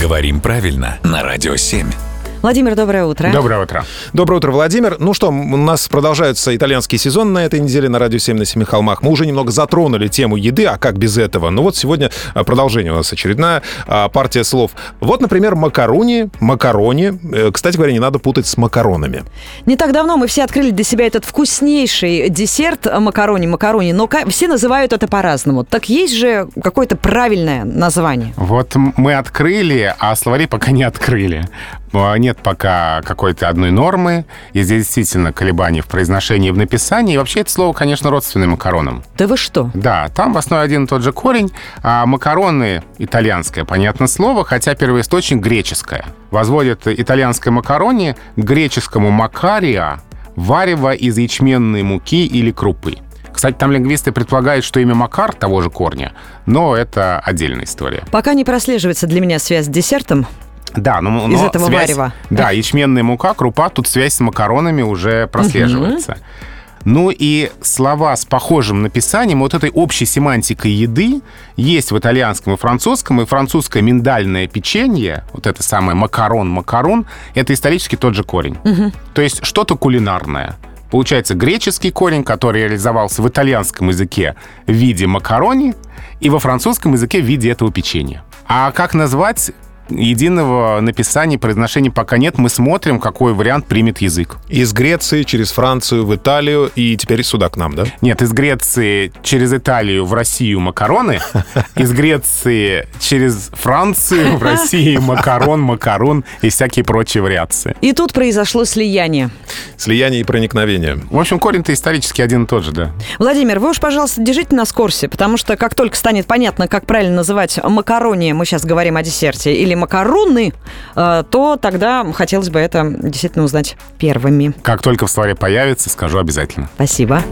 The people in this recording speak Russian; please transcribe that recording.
Говорим правильно на Радио 7. Владимир, доброе утро. Доброе утро. Доброе утро, Владимир. Ну что, у нас продолжается итальянский сезон на этой неделе на Радио 7 на Семи холмах. Мы уже немного затронули тему еды, а как без этого? Ну вот сегодня а, продолжение у нас очередная а, партия слов. Вот, например, макарони, макарони. Э, Кстати говоря, не надо путать с макаронами. Не так давно мы все открыли для себя этот вкуснейший десерт э, макарони, макарони, но все называют это по-разному. Так есть же какое-то правильное название. Вот мы открыли, а словари пока не открыли. А, Нет пока какой-то одной нормы. И здесь действительно колебания в произношении и в написании. И вообще это слово, конечно, родственное макаронам. Да вы что? Да, там в основе один и тот же корень. А макароны итальянское, понятно слово, хотя первоисточник греческое. Возводят итальянское макарони к греческому макария, варево из ячменной муки или крупы. Кстати, там лингвисты предполагают, что имя Макар того же корня, но это отдельная история. Пока не прослеживается для меня связь с десертом. Да, но, Из но этого связь- варева. Да, ячменная мука, крупа, тут связь с макаронами уже прослеживается. Ну и слова с похожим написанием, вот этой общей семантикой еды есть в итальянском и французском, и французское миндальное печенье, вот это самое макарон-макарон, это исторически тот же корень. То есть что-то кулинарное. Получается греческий корень, который реализовался в итальянском языке в виде макарони, и во французском языке в виде этого печенья. А как назвать единого написания, произношения пока нет. Мы смотрим, какой вариант примет язык. Из Греции через Францию в Италию и теперь сюда к нам, да? Нет, из Греции через Италию в Россию макароны, из Греции через Францию в Россию макарон, макарон и всякие прочие вариации. И тут произошло слияние. Слияние и проникновение. В общем, корень-то исторически один и тот же, да. Владимир, вы уж, пожалуйста, держите нас в курсе, потому что как только станет понятно, как правильно называть макарони, мы сейчас говорим о десерте, или макароны, э, то тогда хотелось бы это действительно узнать первыми. Как только в словаре появится, скажу обязательно. Спасибо.